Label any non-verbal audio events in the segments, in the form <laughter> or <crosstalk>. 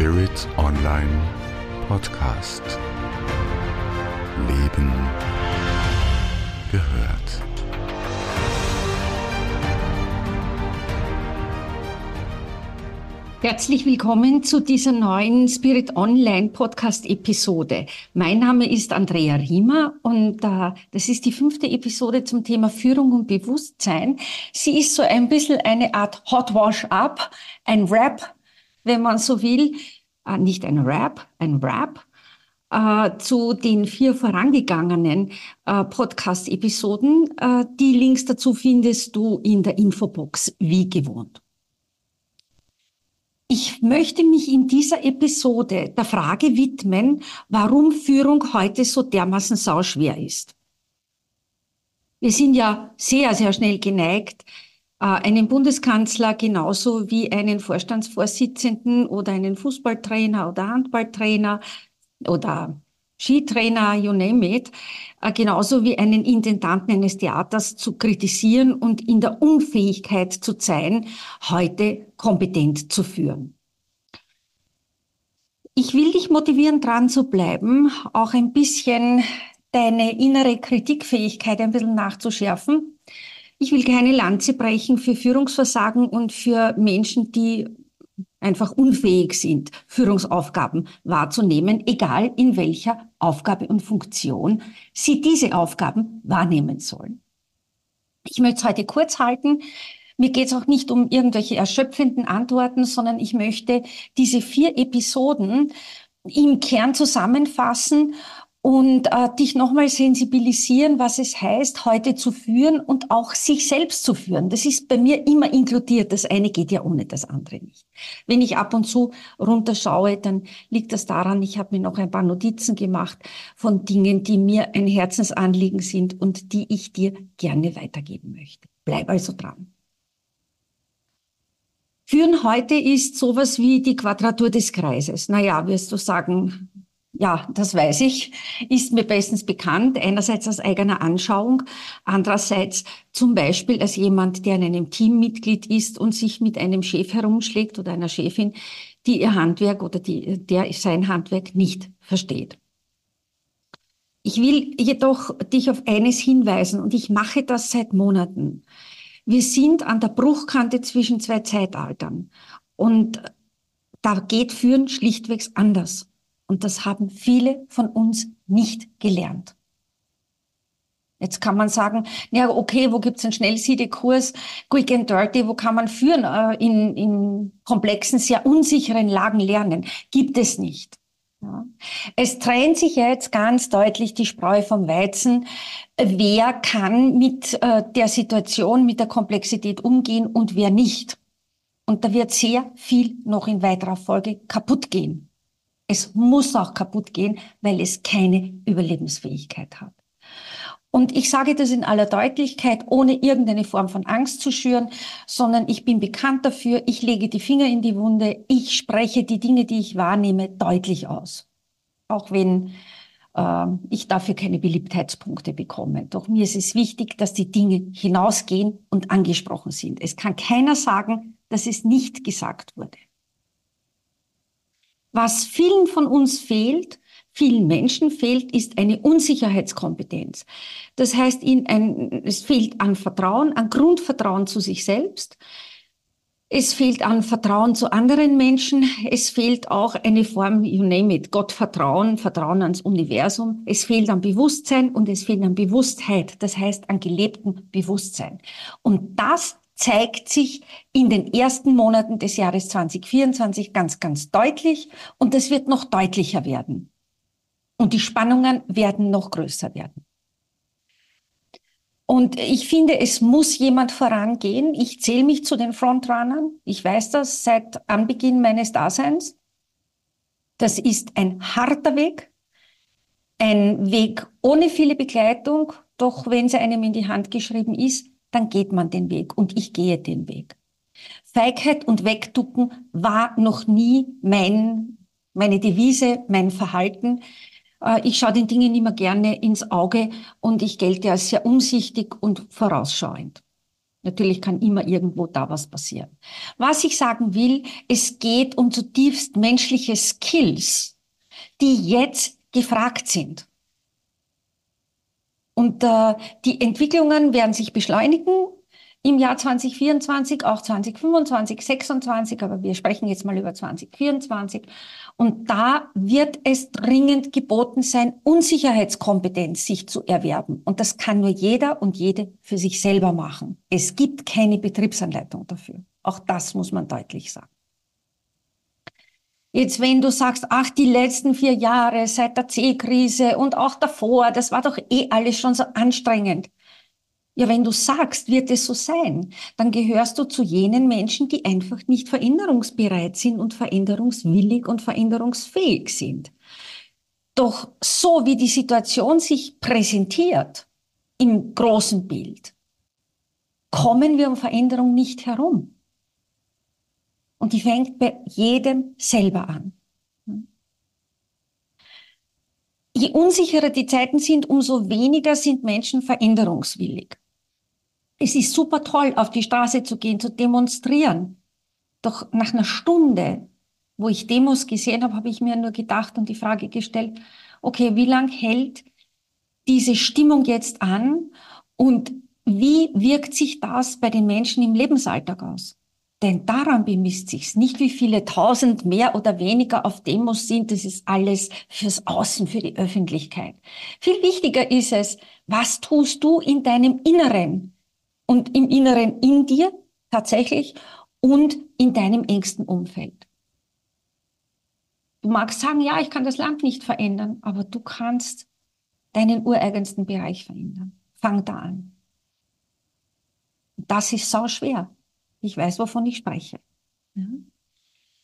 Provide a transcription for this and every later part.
Spirit Online Podcast. Leben gehört. Herzlich willkommen zu dieser neuen Spirit Online Podcast Episode. Mein Name ist Andrea Riemer und äh, das ist die fünfte Episode zum Thema Führung und Bewusstsein. Sie ist so ein bisschen eine Art Hot Wash Up, ein Rap, wenn man so will. Äh, nicht ein Rap, ein Rap. Äh, zu den vier vorangegangenen äh, Podcast-Episoden. Äh, die Links dazu findest du in der Infobox, wie gewohnt. Ich möchte mich in dieser Episode der Frage widmen, warum Führung heute so dermaßen sauschwer ist. Wir sind ja sehr, sehr schnell geneigt, einen Bundeskanzler genauso wie einen Vorstandsvorsitzenden oder einen Fußballtrainer oder Handballtrainer oder Skitrainer, you name it, äh, genauso wie einen Intendanten eines Theaters zu kritisieren und in der Unfähigkeit zu sein, heute kompetent zu führen. Ich will dich motivieren, dran zu bleiben, auch ein bisschen deine innere Kritikfähigkeit ein bisschen nachzuschärfen. Ich will keine Lanze brechen für Führungsversagen und für Menschen, die einfach unfähig sind, Führungsaufgaben wahrzunehmen, egal in welcher Aufgabe und Funktion sie diese Aufgaben wahrnehmen sollen. Ich möchte es heute kurz halten. Mir geht es auch nicht um irgendwelche erschöpfenden Antworten, sondern ich möchte diese vier Episoden im Kern zusammenfassen und äh, dich nochmal sensibilisieren, was es heißt, heute zu führen und auch sich selbst zu führen. Das ist bei mir immer inkludiert. Das eine geht ja ohne das andere nicht. Wenn ich ab und zu runterschaue, dann liegt das daran, ich habe mir noch ein paar Notizen gemacht von Dingen, die mir ein Herzensanliegen sind und die ich dir gerne weitergeben möchte. Bleib also dran. Führen heute ist sowas wie die Quadratur des Kreises. Naja, wirst du sagen, ja, das weiß ich, ist mir bestens bekannt. Einerseits aus eigener Anschauung, andererseits zum Beispiel als jemand, der in einem Team Mitglied ist und sich mit einem Chef herumschlägt oder einer Chefin, die ihr Handwerk oder die, der sein Handwerk nicht versteht. Ich will jedoch dich auf eines hinweisen und ich mache das seit Monaten. Wir sind an der Bruchkante zwischen zwei Zeitaltern und da geht Führen schlichtweg anders. Und das haben viele von uns nicht gelernt. Jetzt kann man sagen, ja, okay, wo gibt's einen Schnellsiedekurs, Quick and Dirty, wo kann man führen, äh, in, in komplexen, sehr unsicheren Lagen lernen? Gibt es nicht. Ja. Es trennt sich ja jetzt ganz deutlich die Spreu vom Weizen. Wer kann mit äh, der Situation, mit der Komplexität umgehen und wer nicht? Und da wird sehr viel noch in weiterer Folge kaputt gehen. Es muss auch kaputt gehen, weil es keine Überlebensfähigkeit hat. Und ich sage das in aller Deutlichkeit, ohne irgendeine Form von Angst zu schüren, sondern ich bin bekannt dafür, ich lege die Finger in die Wunde, ich spreche die Dinge, die ich wahrnehme, deutlich aus. Auch wenn äh, ich dafür keine Beliebtheitspunkte bekomme. Doch mir ist es wichtig, dass die Dinge hinausgehen und angesprochen sind. Es kann keiner sagen, dass es nicht gesagt wurde. Was vielen von uns fehlt, vielen Menschen fehlt, ist eine Unsicherheitskompetenz. Das heißt, ein, es fehlt an Vertrauen, an Grundvertrauen zu sich selbst. Es fehlt an Vertrauen zu anderen Menschen. Es fehlt auch eine Form, you name it, Gottvertrauen, Vertrauen ans Universum. Es fehlt an Bewusstsein und es fehlt an Bewusstheit. Das heißt, an gelebtem Bewusstsein. Und das zeigt sich in den ersten Monaten des Jahres 2024 ganz, ganz deutlich und das wird noch deutlicher werden. Und die Spannungen werden noch größer werden. Und ich finde, es muss jemand vorangehen. Ich zähle mich zu den Frontrunnern. Ich weiß das seit Anbeginn meines Daseins. Das ist ein harter Weg, ein Weg ohne viele Begleitung, doch wenn sie einem in die Hand geschrieben ist, dann geht man den Weg und ich gehe den Weg. Feigheit und Wegducken war noch nie mein, meine Devise, mein Verhalten. Äh, ich schaue den Dingen immer gerne ins Auge und ich gelte als sehr umsichtig und vorausschauend. Natürlich kann immer irgendwo da was passieren. Was ich sagen will, es geht um zutiefst menschliche Skills, die jetzt gefragt sind. Und äh, die Entwicklungen werden sich beschleunigen im Jahr 2024, auch 2025, 2026, aber wir sprechen jetzt mal über 2024. Und da wird es dringend geboten sein, Unsicherheitskompetenz sich zu erwerben. Und das kann nur jeder und jede für sich selber machen. Es gibt keine Betriebsanleitung dafür. Auch das muss man deutlich sagen. Jetzt, wenn du sagst, ach, die letzten vier Jahre seit der C-Krise und auch davor, das war doch eh alles schon so anstrengend. Ja, wenn du sagst, wird es so sein, dann gehörst du zu jenen Menschen, die einfach nicht veränderungsbereit sind und veränderungswillig und veränderungsfähig sind. Doch so wie die Situation sich präsentiert im großen Bild, kommen wir um Veränderung nicht herum. Und die fängt bei jedem selber an. Je unsicherer die Zeiten sind, umso weniger sind Menschen veränderungswillig. Es ist super toll, auf die Straße zu gehen, zu demonstrieren. Doch nach einer Stunde, wo ich Demos gesehen habe, habe ich mir nur gedacht und die Frage gestellt, okay, wie lang hält diese Stimmung jetzt an und wie wirkt sich das bei den Menschen im Lebensalltag aus? Denn daran bemisst sich's. Nicht wie viele tausend mehr oder weniger auf Demos sind. Das ist alles fürs Außen, für die Öffentlichkeit. Viel wichtiger ist es, was tust du in deinem Inneren und im Inneren in dir tatsächlich und in deinem engsten Umfeld. Du magst sagen, ja, ich kann das Land nicht verändern, aber du kannst deinen ureigensten Bereich verändern. Fang da an. Das ist sau schwer. Ich weiß, wovon ich spreche. Ja.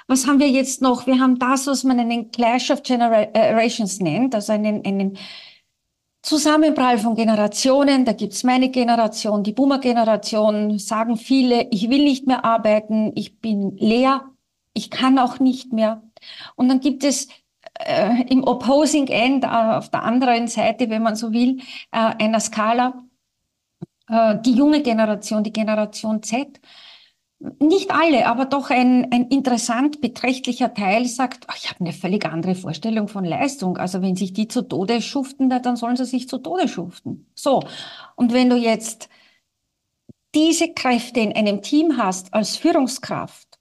Was haben wir jetzt noch? Wir haben das, was man einen Clash of Generations nennt, also einen, einen Zusammenprall von Generationen. Da gibt's meine Generation, die Boomer-Generation, sagen viele, ich will nicht mehr arbeiten, ich bin leer, ich kann auch nicht mehr. Und dann gibt es äh, im Opposing End, äh, auf der anderen Seite, wenn man so will, äh, einer Skala, äh, die junge Generation, die Generation Z, nicht alle, aber doch ein, ein interessant beträchtlicher Teil sagt, ach, ich habe eine völlig andere Vorstellung von Leistung. Also wenn sich die zu Tode schuften, dann sollen sie sich zu Tode schuften. So. Und wenn du jetzt diese Kräfte in einem Team hast als Führungskraft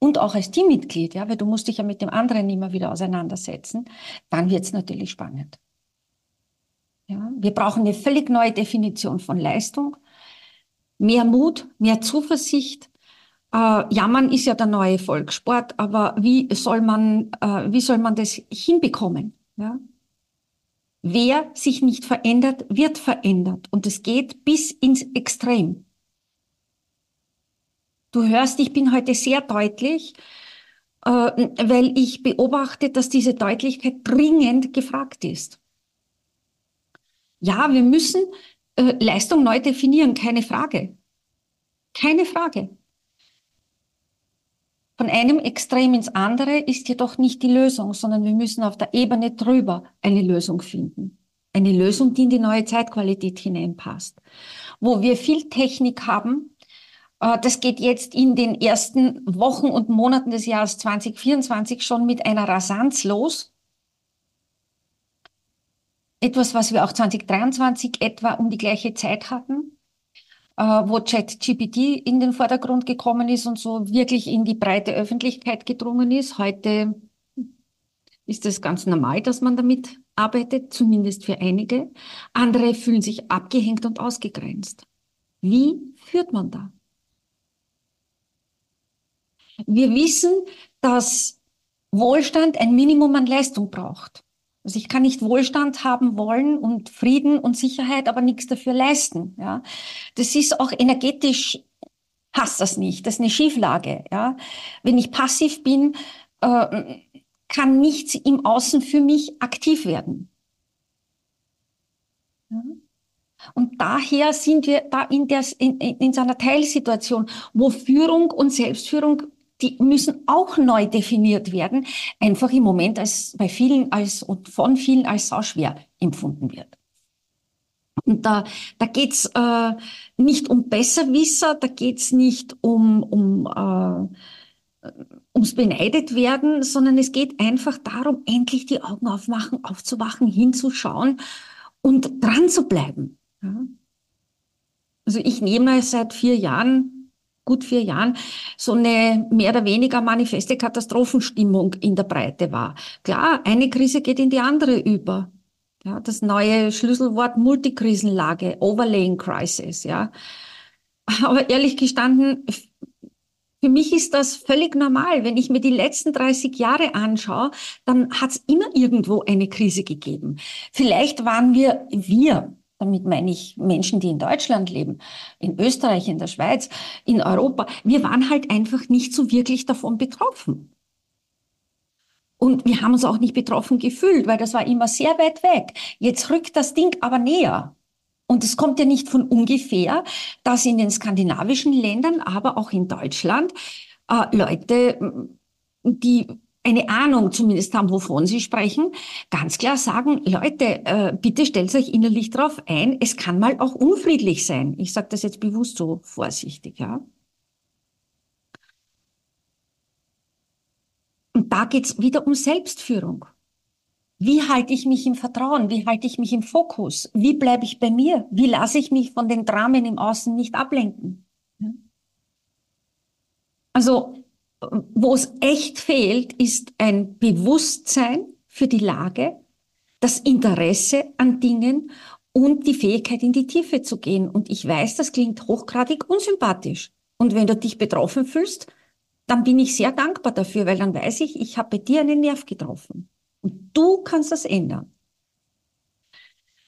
und auch als Teammitglied, ja, weil du musst dich ja mit dem anderen immer wieder auseinandersetzen, dann wird es natürlich spannend. Ja, wir brauchen eine völlig neue Definition von Leistung mehr Mut, mehr Zuversicht. Äh, Jammern ist ja der neue Volkssport, aber wie soll man, äh, wie soll man das hinbekommen? Ja? Wer sich nicht verändert, wird verändert. Und es geht bis ins Extrem. Du hörst, ich bin heute sehr deutlich, äh, weil ich beobachte, dass diese Deutlichkeit dringend gefragt ist. Ja, wir müssen äh, Leistung neu definieren, keine Frage. Keine Frage. Von einem Extrem ins andere ist jedoch nicht die Lösung, sondern wir müssen auf der Ebene drüber eine Lösung finden. Eine Lösung, die in die neue Zeitqualität hineinpasst. Wo wir viel Technik haben, äh, das geht jetzt in den ersten Wochen und Monaten des Jahres 2024 schon mit einer Rasanz los etwas, was wir auch 2023 etwa um die gleiche Zeit hatten, äh, wo ChatGPT in den Vordergrund gekommen ist und so wirklich in die breite Öffentlichkeit gedrungen ist. Heute ist es ganz normal, dass man damit arbeitet, zumindest für einige. Andere fühlen sich abgehängt und ausgegrenzt. Wie führt man da? Wir wissen, dass Wohlstand ein Minimum an Leistung braucht. Also ich kann nicht Wohlstand haben wollen und Frieden und Sicherheit, aber nichts dafür leisten. Ja, das ist auch energetisch passt das nicht. Das ist eine Schieflage. Ja, wenn ich passiv bin, äh, kann nichts im Außen für mich aktiv werden. Ja? Und daher sind wir da in, der, in, in so einer Teilsituation, wo Führung und Selbstführung die müssen auch neu definiert werden, einfach im Moment als bei vielen als und von vielen als sau schwer empfunden wird. Und da, da geht's äh, nicht um Besserwisser, da geht's nicht um, um äh, ums beneidet werden, sondern es geht einfach darum, endlich die Augen aufmachen, aufzuwachen, hinzuschauen und dran zu bleiben. Ja? Also ich nehme seit vier Jahren, gut vier Jahren, so eine mehr oder weniger manifeste Katastrophenstimmung in der Breite wahr. Klar, eine Krise geht in die andere über. Ja, das neue Schlüsselwort Multikrisenlage, Overlaying Crisis, ja. Aber ehrlich gestanden, für mich ist das völlig normal. Wenn ich mir die letzten 30 Jahre anschaue, dann hat es immer irgendwo eine Krise gegeben. Vielleicht waren wir, wir, damit meine ich Menschen, die in Deutschland leben, in Österreich, in der Schweiz, in Europa, wir waren halt einfach nicht so wirklich davon betroffen. Und wir haben uns auch nicht betroffen gefühlt, weil das war immer sehr weit weg. Jetzt rückt das Ding aber näher. Und es kommt ja nicht von ungefähr, dass in den skandinavischen Ländern, aber auch in Deutschland, äh, Leute, die eine Ahnung zumindest haben, wovon sie sprechen, ganz klar sagen, Leute, äh, bitte stellt euch innerlich darauf ein, es kann mal auch unfriedlich sein. Ich sage das jetzt bewusst so vorsichtig, ja. Und da geht's wieder um Selbstführung. Wie halte ich mich im Vertrauen? Wie halte ich mich im Fokus? Wie bleibe ich bei mir? Wie lasse ich mich von den Dramen im Außen nicht ablenken? Also, wo es echt fehlt, ist ein Bewusstsein für die Lage, das Interesse an Dingen und die Fähigkeit, in die Tiefe zu gehen. Und ich weiß, das klingt hochgradig unsympathisch. Und wenn du dich betroffen fühlst, dann bin ich sehr dankbar dafür, weil dann weiß ich, ich habe bei dir einen Nerv getroffen. Und du kannst das ändern.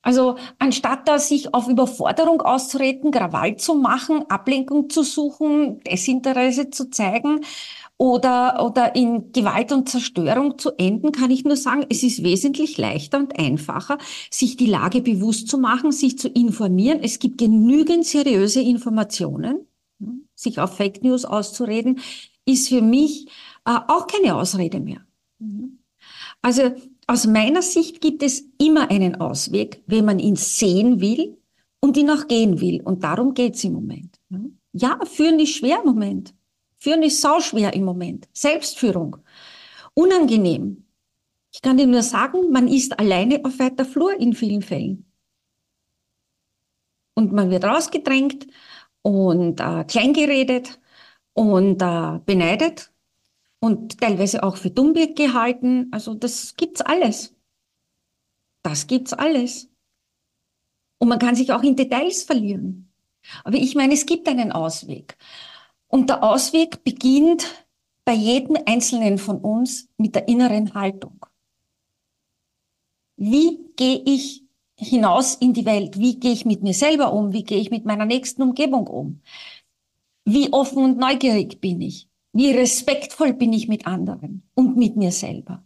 Also anstatt da sich auf Überforderung auszureden, Krawall zu machen, Ablenkung zu suchen, Desinteresse zu zeigen oder, oder in Gewalt und Zerstörung zu enden, kann ich nur sagen, es ist wesentlich leichter und einfacher, sich die Lage bewusst zu machen, sich zu informieren. Es gibt genügend seriöse Informationen, sich auf Fake News auszureden ist für mich äh, auch keine Ausrede mehr. Mhm. Also aus meiner Sicht gibt es immer einen Ausweg, wenn man ihn sehen will und ihn auch gehen will. Und darum geht's im Moment. Ja, führen ist schwer im Moment. Führen ist sauschwer im Moment. Selbstführung. Unangenehm. Ich kann dir nur sagen, man ist alleine auf weiter Flur in vielen Fällen. Und man wird rausgedrängt und äh, kleingeredet und äh, beneidet und teilweise auch für dumm gehalten. Also das gibt's alles. Das gibt's alles. Und man kann sich auch in Details verlieren. Aber ich meine, es gibt einen Ausweg. Und der Ausweg beginnt bei jedem Einzelnen von uns mit der inneren Haltung. Wie gehe ich hinaus in die Welt? Wie gehe ich mit mir selber um? Wie gehe ich mit meiner nächsten Umgebung um? Wie offen und neugierig bin ich? Wie respektvoll bin ich mit anderen und mit mir selber?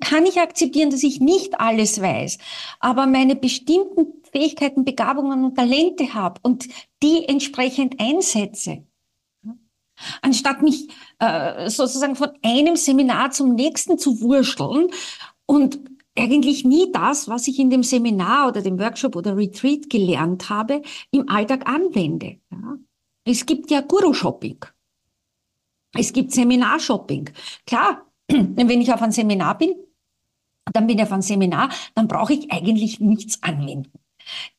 Kann ich akzeptieren, dass ich nicht alles weiß, aber meine bestimmten Fähigkeiten, Begabungen und Talente habe und die entsprechend einsetze? Anstatt mich äh, sozusagen von einem Seminar zum nächsten zu wursteln und eigentlich nie das, was ich in dem Seminar oder dem Workshop oder Retreat gelernt habe, im Alltag anwende. Ja? Es gibt ja Guru-Shopping. Es gibt Seminar-Shopping. Klar, <clears throat> wenn ich auf ein Seminar bin, dann bin ich auf ein Seminar, dann brauche ich eigentlich nichts anwenden.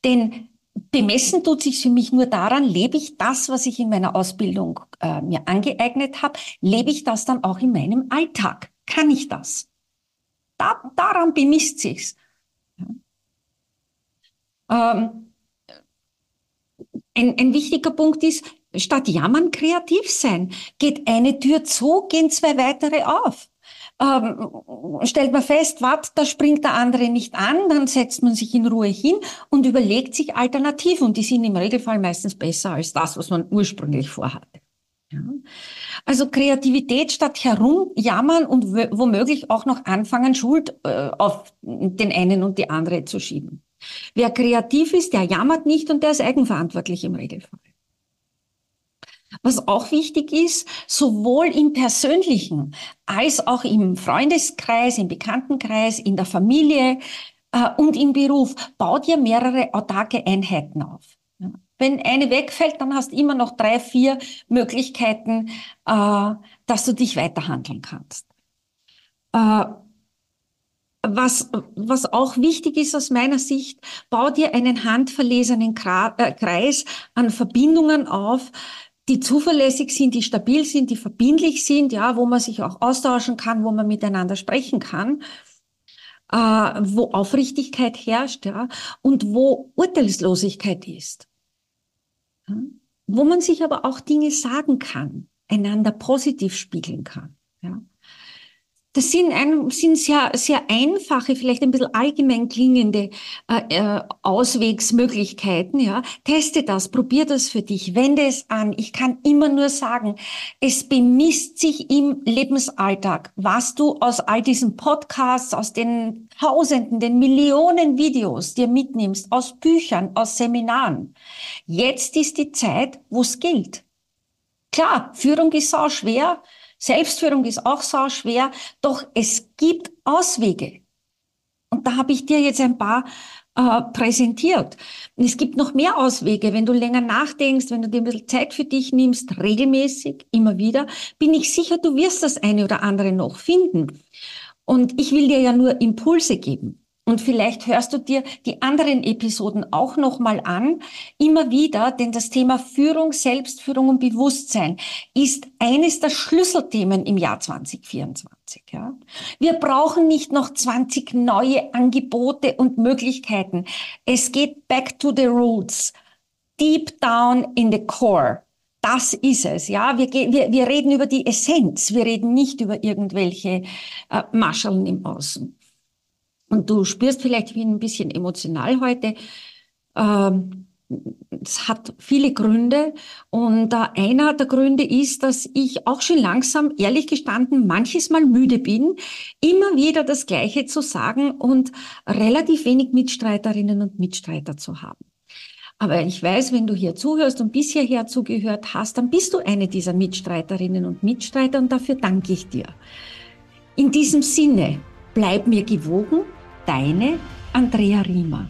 Denn bemessen tut sich für mich nur daran, lebe ich das, was ich in meiner Ausbildung äh, mir angeeignet habe, lebe ich das dann auch in meinem Alltag? Kann ich das? Da, daran bemisst sich's. Ähm, ein, ein wichtiger Punkt ist, statt jammern kreativ sein. Geht eine Tür zu, gehen zwei weitere auf. Ähm, stellt man fest, wat, da springt der andere nicht an, dann setzt man sich in Ruhe hin und überlegt sich Alternativen und die sind im Regelfall meistens besser als das, was man ursprünglich vorhatte. Ja. Also Kreativität statt herumjammern und womöglich auch noch anfangen, Schuld äh, auf den einen und die andere zu schieben. Wer kreativ ist, der jammert nicht und der ist eigenverantwortlich im Regelfall. Was auch wichtig ist, sowohl im persönlichen als auch im Freundeskreis, im Bekanntenkreis, in der Familie, äh, und im Beruf. Bau dir mehrere autarke Einheiten auf. Wenn eine wegfällt, dann hast du immer noch drei, vier Möglichkeiten, äh, dass du dich weiterhandeln kannst. Äh, was, was auch wichtig ist aus meiner Sicht, bau dir einen handverlesenen äh, Kreis an Verbindungen auf, die zuverlässig sind, die stabil sind, die verbindlich sind, ja, wo man sich auch austauschen kann, wo man miteinander sprechen kann, äh, wo Aufrichtigkeit herrscht, ja, und wo Urteilslosigkeit ist. Ja, wo man sich aber auch Dinge sagen kann, einander positiv spiegeln kann. Ja. Das sind, ein, sind sehr, sehr einfache, vielleicht ein bisschen allgemein klingende äh, äh, Auswegsmöglichkeiten. Ja. Teste das, probier das für dich, wende es an. Ich kann immer nur sagen, es bemisst sich im Lebensalltag, was du aus all diesen Podcasts, aus den Tausenden, den Millionen Videos dir mitnimmst, aus Büchern, aus Seminaren. Jetzt ist die Zeit, wo es gilt. Klar, Führung ist auch schwer. Selbstführung ist auch so schwer, doch es gibt Auswege. Und da habe ich dir jetzt ein paar äh, präsentiert. Und es gibt noch mehr Auswege, wenn du länger nachdenkst, wenn du dir ein bisschen Zeit für dich nimmst, regelmäßig, immer wieder, bin ich sicher, du wirst das eine oder andere noch finden. Und ich will dir ja nur Impulse geben. Und vielleicht hörst du dir die anderen Episoden auch nochmal an, immer wieder, denn das Thema Führung, Selbstführung und Bewusstsein ist eines der Schlüsselthemen im Jahr 2024. Ja. Wir brauchen nicht noch 20 neue Angebote und Möglichkeiten. Es geht back to the roots, deep down in the core. Das ist es, ja. Wir, wir, wir reden über die Essenz. Wir reden nicht über irgendwelche äh, Mascheln im Außen. Und du spürst vielleicht, ich bin ein bisschen emotional heute. Ähm, es hat viele Gründe und einer der Gründe ist, dass ich auch schon langsam, ehrlich gestanden, manches Mal müde bin, immer wieder das Gleiche zu sagen und relativ wenig Mitstreiterinnen und Mitstreiter zu haben. Aber ich weiß, wenn du hier zuhörst und bis hierher zugehört hast, dann bist du eine dieser Mitstreiterinnen und Mitstreiter und dafür danke ich dir. In diesem Sinne, bleib mir gewogen, Deine Andrea Riemer.